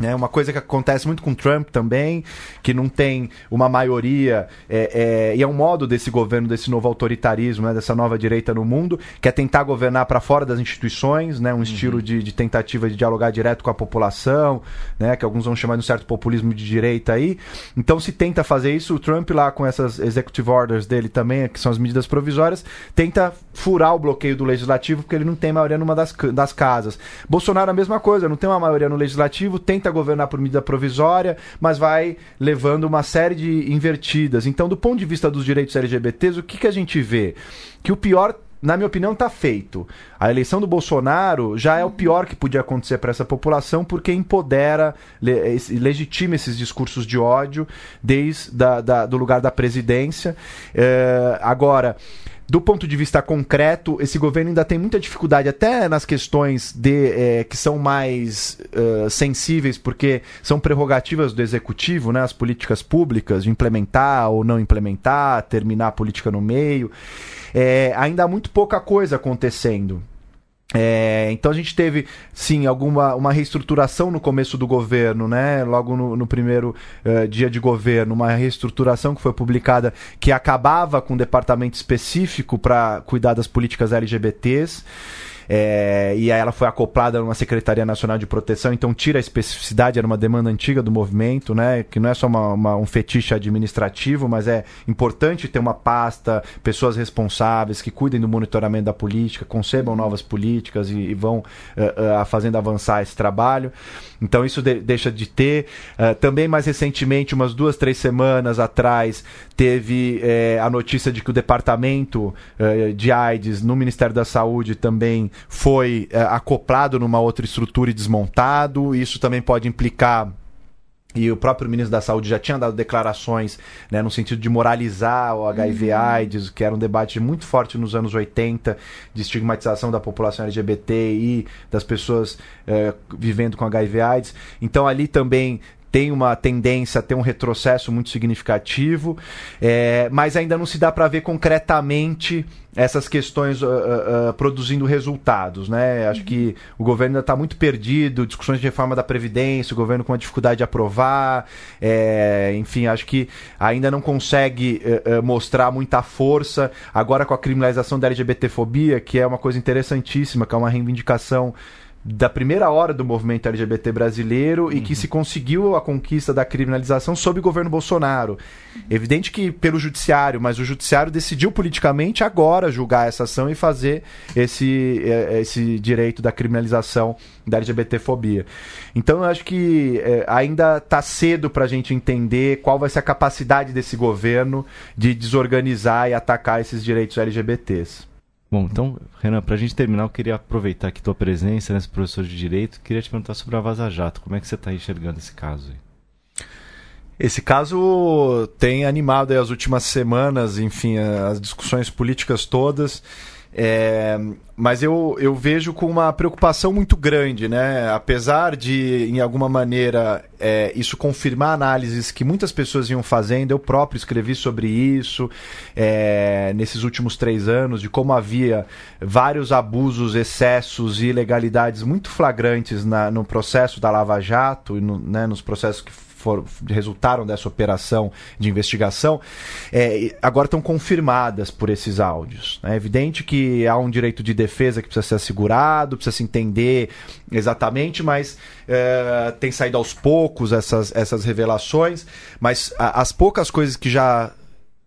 É uma coisa que acontece muito com Trump também, que não tem uma maioria, é, é, e é um modo desse governo, desse novo autoritarismo, né, dessa nova direita no mundo, que é tentar governar para fora das instituições, né, um uhum. estilo de, de, tentativa de dialogar direto com a população, né, que alguns vão chamar de um certo populismo de direita aí. Então se tenta fazer isso, o Trump lá com essas executive orders dele também, que são as medidas provisórias, tenta furar o bloqueio do legislativo, porque ele não tem maioria numa das, das casas. Bolsonaro a mesma coisa, não tem uma maioria no legislativo, tenta governar por medida provisória, mas vai levando uma série de invertidas. Então, do ponto de vista dos direitos LGBTs, o que, que a gente vê? Que o pior na minha opinião, está feito. A eleição do Bolsonaro já é o pior que podia acontecer para essa população, porque empodera, legitima esses discursos de ódio desde da, da, do lugar da presidência. É, agora, do ponto de vista concreto, esse governo ainda tem muita dificuldade, até nas questões de, é, que são mais uh, sensíveis, porque são prerrogativas do executivo, né, as políticas públicas, de implementar ou não implementar, terminar a política no meio. É, ainda há muito pouca coisa acontecendo. É, então a gente teve sim alguma uma reestruturação no começo do governo, né? Logo no, no primeiro uh, dia de governo, uma reestruturação que foi publicada que acabava com um departamento específico para cuidar das políticas LGBTs. É, e aí ela foi acoplada numa Secretaria Nacional de Proteção, então tira a especificidade, era uma demanda antiga do movimento, né? Que não é só uma, uma, um fetiche administrativo, mas é importante ter uma pasta, pessoas responsáveis que cuidem do monitoramento da política, concebam novas políticas e, e vão uh, uh, fazendo avançar esse trabalho. Então isso de, deixa de ter. Uh, também mais recentemente, umas duas, três semanas atrás, teve eh, a notícia de que o departamento de AIDS no Ministério da Saúde também foi acoplado numa outra estrutura e desmontado. Isso também pode implicar e o próprio ministro da Saúde já tinha dado declarações né, no sentido de moralizar o HIV-AIDS, uhum. que era um debate muito forte nos anos 80, de estigmatização da população LGBT e das pessoas eh, vivendo com HIV-AIDS. Então ali também tem uma tendência a ter um retrocesso muito significativo, é, mas ainda não se dá para ver concretamente essas questões uh, uh, uh, produzindo resultados, né? Acho que o governo ainda está muito perdido, discussões de reforma da Previdência, o governo com a dificuldade de aprovar, é, enfim, acho que ainda não consegue mostrar muita força. Agora com a criminalização da LGBTfobia, que é uma coisa interessantíssima, que é uma reivindicação da primeira hora do movimento LGBT brasileiro uhum. e que uhum. se conseguiu a conquista da criminalização sob o governo Bolsonaro. Evidente que pelo judiciário, mas o judiciário decidiu politicamente agora julgar essa ação e fazer esse, é, esse direito da criminalização da LGBTfobia. Então eu acho que é, ainda está cedo para a gente entender qual vai ser a capacidade desse governo de desorganizar e atacar esses direitos LGBTs. Bom, então, Renan, para a gente terminar, eu queria aproveitar aqui tua presença, né, professor de Direito, queria te perguntar sobre a Vaza Jato. Como é que você está enxergando esse caso aí? Esse caso tem animado as últimas semanas, enfim, as discussões políticas todas. É, mas eu, eu vejo com uma preocupação muito grande, né? Apesar de, em alguma maneira, é, isso confirmar análises que muitas pessoas iam fazendo, eu próprio escrevi sobre isso é, nesses últimos três anos, de como havia vários abusos, excessos e ilegalidades muito flagrantes na, no processo da Lava Jato e no, né, nos processos que for, resultaram dessa operação de investigação, é, agora estão confirmadas por esses áudios. É evidente que há um direito de defesa que precisa ser assegurado, precisa se entender exatamente, mas é, tem saído aos poucos essas, essas revelações, mas a, as poucas coisas que já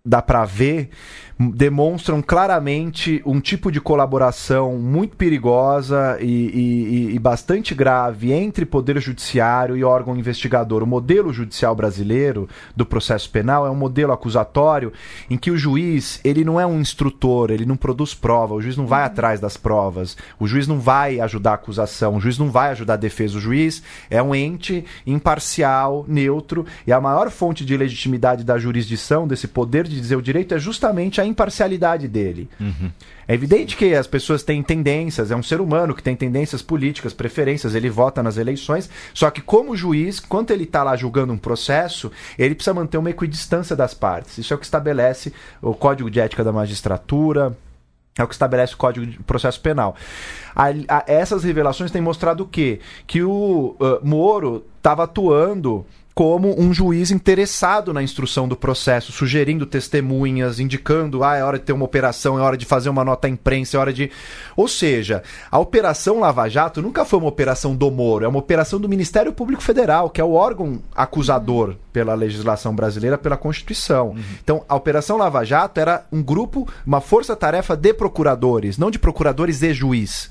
dá para ver demonstram claramente um tipo de colaboração muito perigosa e, e, e, bastante grave entre poder judiciário e órgão investigador. O modelo judicial brasileiro do processo penal é um modelo acusatório em que o juiz ele não é um instrutor, ele não produz prova, o juiz não vai uhum. atrás das provas, o juiz não vai ajudar a acusação, o juiz não vai ajudar a defesa, o juiz é um ente imparcial, neutro e a maior fonte de legitimidade da jurisdição, desse poder de dizer o direito, é justamente a a imparcialidade dele. Uhum. É evidente que as pessoas têm tendências, é um ser humano que tem tendências políticas, preferências, ele vota nas eleições, só que como juiz, quando ele está lá julgando um processo, ele precisa manter uma equidistância das partes. Isso é o que estabelece o Código de Ética da Magistratura, é o que estabelece o Código de Processo Penal. A, a, essas revelações têm mostrado o quê? Que o uh, Moro estava atuando como um juiz interessado na instrução do processo, sugerindo testemunhas, indicando, ah, é hora de ter uma operação, é hora de fazer uma nota à imprensa, é hora de. Ou seja, a Operação Lava Jato nunca foi uma operação do Moro, é uma operação do Ministério Público Federal, que é o órgão acusador pela legislação brasileira, pela Constituição. Uhum. Então, a Operação Lava Jato era um grupo, uma força-tarefa de procuradores, não de procuradores e juiz.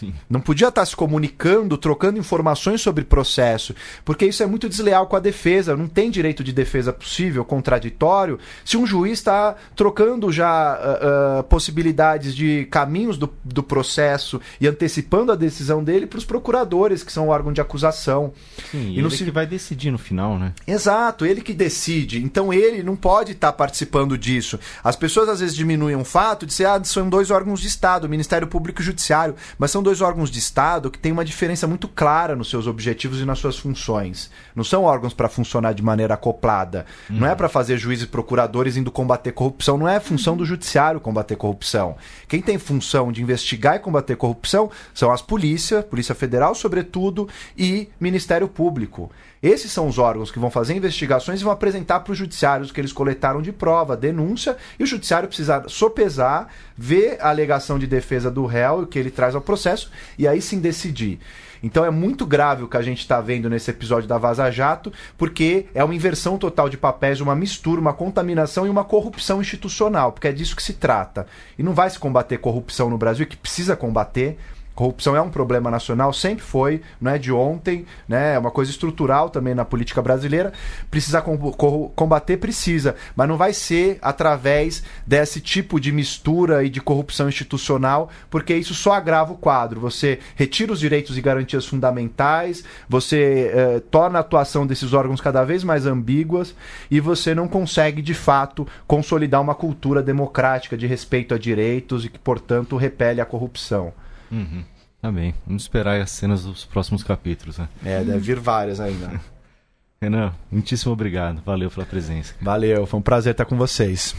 Sim. Não podia estar se comunicando, trocando informações sobre processo, porque isso é muito desleal com a defesa. Não tem direito de defesa possível, contraditório, se um juiz está trocando já uh, uh, possibilidades de caminhos do, do processo e antecipando a decisão dele para os procuradores, que são o órgão de acusação. Sim, e ele se... que vai decidir no final, né? Exato, ele que decide. Então ele não pode estar participando disso. As pessoas às vezes diminuem o fato de ser, ah, são dois órgãos de Estado, Ministério Público e Judiciário, mas são dois dois órgãos de Estado que têm uma diferença muito clara nos seus objetivos e nas suas funções. Não são órgãos para funcionar de maneira acoplada. Uhum. Não é para fazer juízes e procuradores indo combater corrupção. Não é função do judiciário combater corrupção. Quem tem função de investigar e combater corrupção são as polícias, Polícia Federal, sobretudo, e Ministério Público. Esses são os órgãos que vão fazer investigações e vão apresentar para os judiciários o que eles coletaram de prova, denúncia, e o judiciário precisa sopesar, ver a alegação de defesa do réu, o que ele traz ao processo, e aí sim decidir. Então é muito grave o que a gente está vendo nesse episódio da Vaza Jato, porque é uma inversão total de papéis, uma mistura, uma contaminação e uma corrupção institucional, porque é disso que se trata. E não vai se combater corrupção no Brasil, que precisa combater Corrupção é um problema nacional, sempre foi, não é de ontem, né? É uma coisa estrutural também na política brasileira. Precisa combater, precisa, mas não vai ser através desse tipo de mistura e de corrupção institucional, porque isso só agrava o quadro. Você retira os direitos e garantias fundamentais, você eh, torna a atuação desses órgãos cada vez mais ambíguas e você não consegue, de fato, consolidar uma cultura democrática de respeito a direitos e que, portanto, repele a corrupção. Uhum. Tá bem. Vamos esperar as cenas dos próximos capítulos, né? É, deve vir várias ainda. [laughs] Renan, muitíssimo obrigado. Valeu pela presença. Valeu, foi um prazer estar com vocês.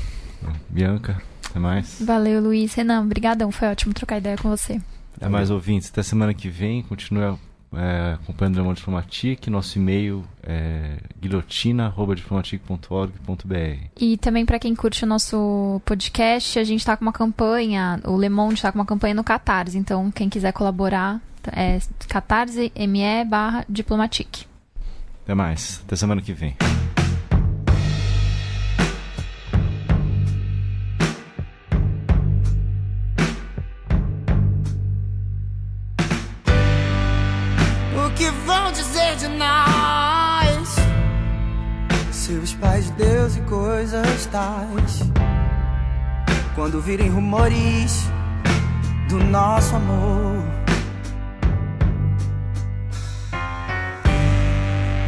Bianca, até mais. Valeu, Luiz. Renan, brigadão. Foi ótimo trocar ideia com você. Até mais, ouvintes. Até semana que vem. Continue é, acompanhando o Le Diplomatique. Nosso e-mail é guilhotina.diplomatique.org.br. E também para quem curte o nosso podcast, a gente está com uma campanha, o Le Monde está com uma campanha no Catarse. Então, quem quiser colaborar, é catarse.me barra diplomatique. Até mais. Até semana que vem. Seus pais, Deus e coisas tais. Quando virem rumores do nosso amor.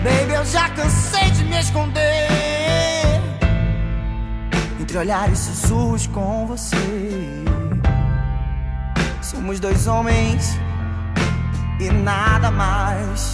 Baby, eu já cansei de me esconder entre olhares sussurros com você. Somos dois homens e nada mais.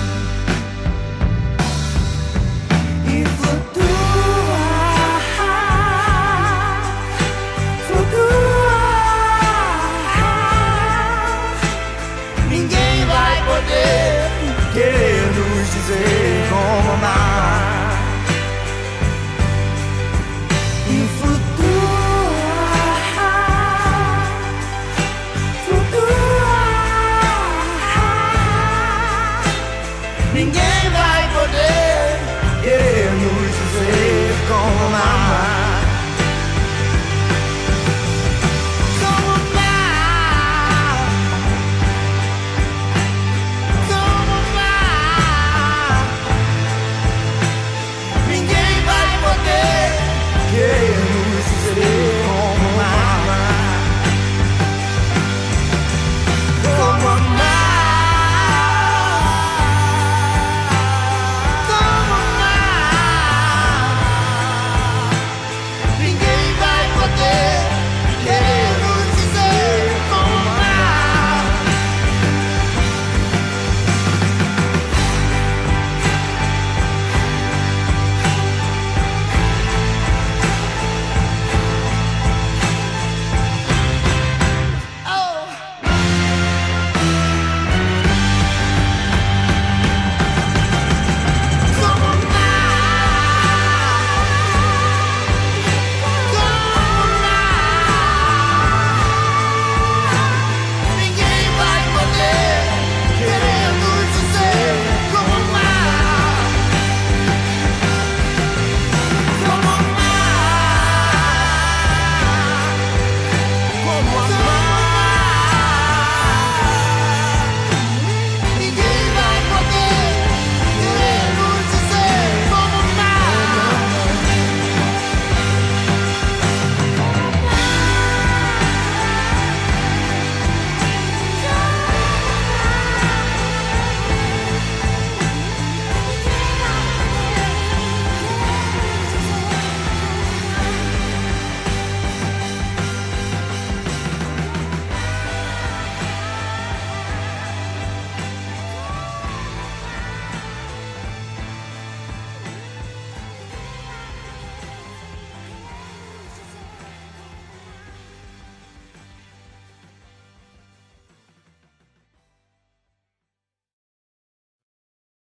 say